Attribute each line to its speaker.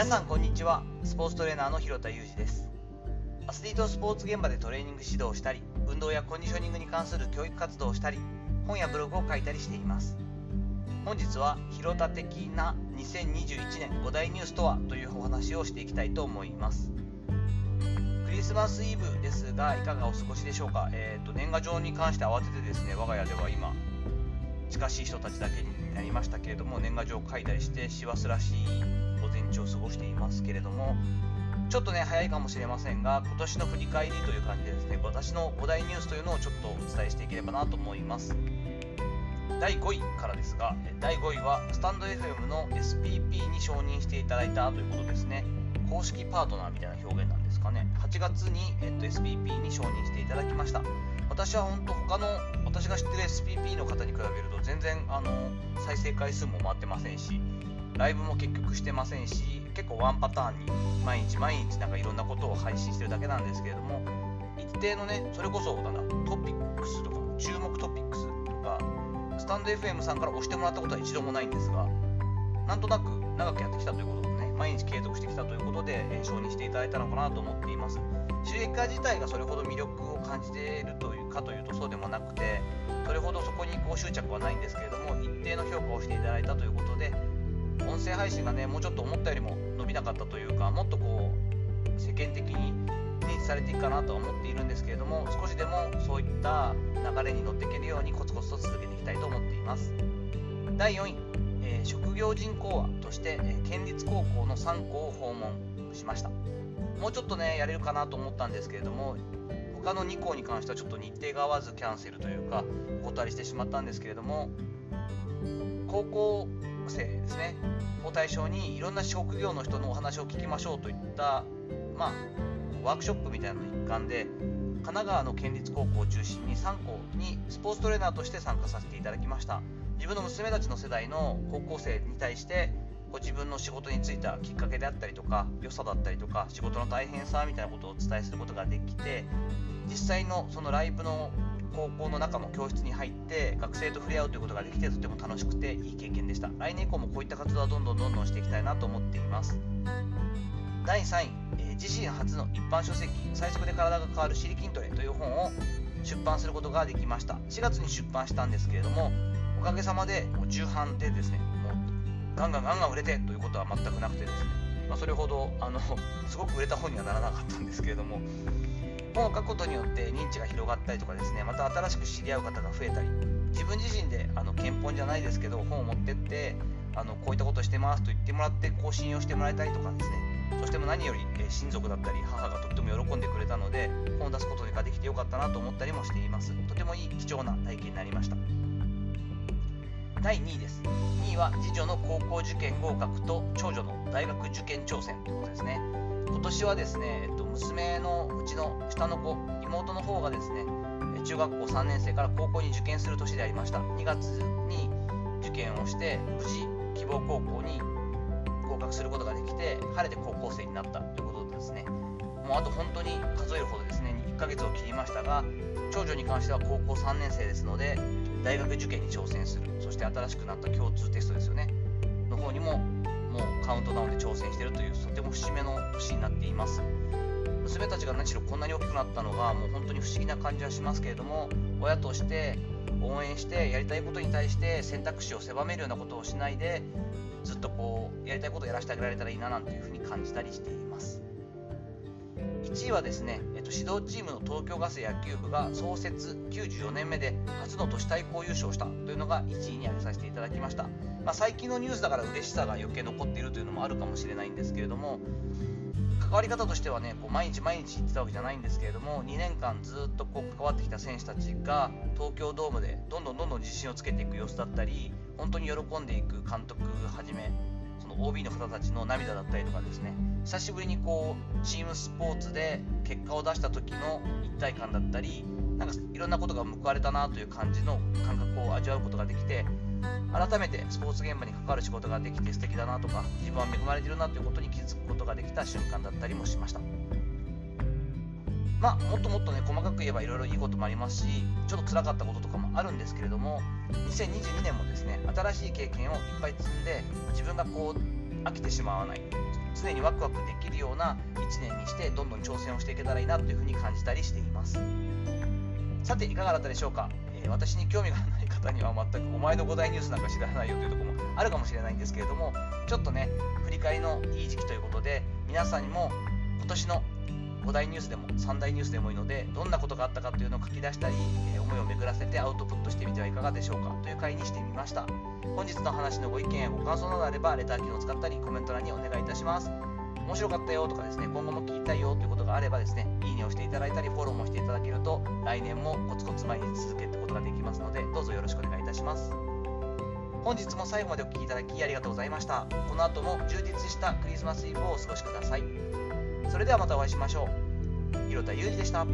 Speaker 1: 皆さんこんにちは。スポーツトレーナーの広田裕二です。アスリートスポーツ現場でトレーニング指導をしたり運動やコンディショニングに関する教育活動をしたり本やブログを書いたりしています。本日は広田的な2021年5大ニュースとはというお話をしていきたいと思います。クリスマスイブですがいかがお過ごしでしょうか、えーと、年賀状に関して慌ててですね我が家では今近しい人たちだけになりましたけれども年賀状を書いたりして師走らしいを過ごしていますけれどもちょっとね早いかもしれませんが今年の振り返りという感じでですね私の5大ニュースというのをちょっとお伝えしていければなと思います。第5位からですが第5位はスタンド FM の SPP に承認していただいたということですね。公式パートナーみたいな表現なんですかね。8月に、えっと、SPP に承認していただきました。私は本当他の私が知ってる SPP の方に比べると全然あの再生回数も回ってませんしライブも結局してませんし結構ワンパターンに毎日毎日なんかいろんなことを配信してるだけなんですけれども一定のねそれこそなトピックスとか注目トピックスとかスタンド FM さんから押してもらったことは一度もないんですがなんとなく長くやってきたということでね毎日継続してきたということで、え承認していただいたのかなと思っています。収益化自体がそれほど魅力を感じているというかというとそうでもなくてそれほどそこにこう執着はないんですけれども一定の評価をしていただいたという音声配信がねもうちょっと思ったよりも伸びなかったというかもっとこう世間的に認知されていくかなとは思っているんですけれども少しでもそういった流れに乗っていけるようにコツコツと続けていきたいと思っています。第4位、えー、職業人講話として、えー、県立高校の3校を訪問しました。もうちょっとねやれるかなと思ったんですけれども他の2校に関してはちょっと日程が合わずキャンセルというかお断りしてしまったんですけれども高校生ですね。を対象にいろんな職業の人のお話を聞きましょうといったまあワークショップみたいなの一環で神奈川の県立高校を中心に3校にスポーツトレーナーとして参加させていただきました。自分の娘たちの世代の高校生に対してご自分の仕事に就いたきっかけであったりとか良さだったりとか仕事の大変さみたいなことをお伝えすることができて実際のそのライブの高校の中の教室に入って学生と触れ合うということができてとても楽しくていい経験でした。来年以降もこういった活動はどんどんどんどんしていきたいなと思っています。第3位、えー、自身初の一般書籍「最速で体が変わる尻筋トレ」という本を出版することができました。4月に出版したんですけれどもおかげさまでもう重版でですねもうガンガンガンガン売れてということは全くなくてですね、まあ、それほどあのすごく売れた本にはならなかったんですけれども本を書くことによって認知が広がったりとかですねまた新しく知り合う方が増えたり自分自身であの憲法じゃないですけど本を持ってってあのこういったことしてますと言ってもらってこう信用してもらえたりとかですね。そしても何より、え親族だったり母がとっても喜んでくれたので本を出すことができてよかったなと思ったりもしています。とてもいい貴重な体験になりました。第2位です。2位は次女の高校受験合格と長女の大学受験挑戦ということですね。今年はですね、えっと、娘のうちの下の子妹の方がですね中学校3年生から高校に受験する年でありました。2月に受験をして無事希望高校に合格することができて晴れて高校生になったということでですね。もうあと本当に数えるほどですね1ヶ月を切りましたが長女に関しては高校3年生ですので大学受験に挑戦する。そして新しくなった共通テストですよね。の方にももうカウントダウンで挑戦しているというとても節目の年になっています。娘たちが何しろこんなに大きくなったのがもう本当に不思議な感じはしますけれども親として応援してやりたいことに対して選択肢を狭めるようなことをしないでずっとこうやりたいことをやらせてあげられたらいいななんていうふうに感じたりしています。1位はですね、えっと、指導チームの東京ガス野球部が創設94年目で初の都市対抗優勝したというのが1位に挙げさせていただきました、まあ、最近のニュースだから嬉しさが余計残っているというのもあるかもしれないんですけれども関わり方としてはねこう毎日毎日行ってたわけじゃないんですけれども2年間ずっとこう関わってきた選手たちが東京ドームでどんどんどんどん自信をつけていく様子だったり本当に喜んでいく監督はじめの OB の方たちの涙だったりとかですね。久しぶりにこうチームスポーツで結果を出した時の一体感だったりなんかいろんなことが報われたなという感じの感覚を味わうことができて改めてスポーツ現場に関わる仕事ができて素敵だなとか自分は恵まれてるなということに気づくことができた瞬間だったりもしました。まあもっともっとね細かく言えばいろいろいいこともありますしちょっと辛かったこととかもあるんですけれども2022年もですね新しい経験をいっぱい積んで自分がこう飽きてしまわない常にワクワクできるような1年にしてどんどん挑戦をしていけたらいいなというふうに感じたりしています。さていかがだったでしょうか、えー、私に興味がない方には全くお前の5大ニュースなんか知らないよというとこもあるかもしれないんですけれどもちょっとね振り返りのいい時期ということで皆さんにも今年の5大ニュースでも3大ニュースでもいいのでどんなことがあったかというのを書き出したり、え、思いを巡らせてアウトプットしてみてはいかがでしょうかという回にしてみました。本日の話のご意見やご感想などあればレター機能を使ったりコメント欄にお願いいたします。面白かったよとかですね今後も聞きたいよということがあればですねいいねをしていただいたりフォローもしていただけると来年もコツコツ毎日続けることができますのでどうぞよろしくお願いいたします。本日も最後までお聴きいただきありがとうございました。この後も充実したクリスマスイブをお過ごしください。それではまたお会いしましょう。広田裕二でした。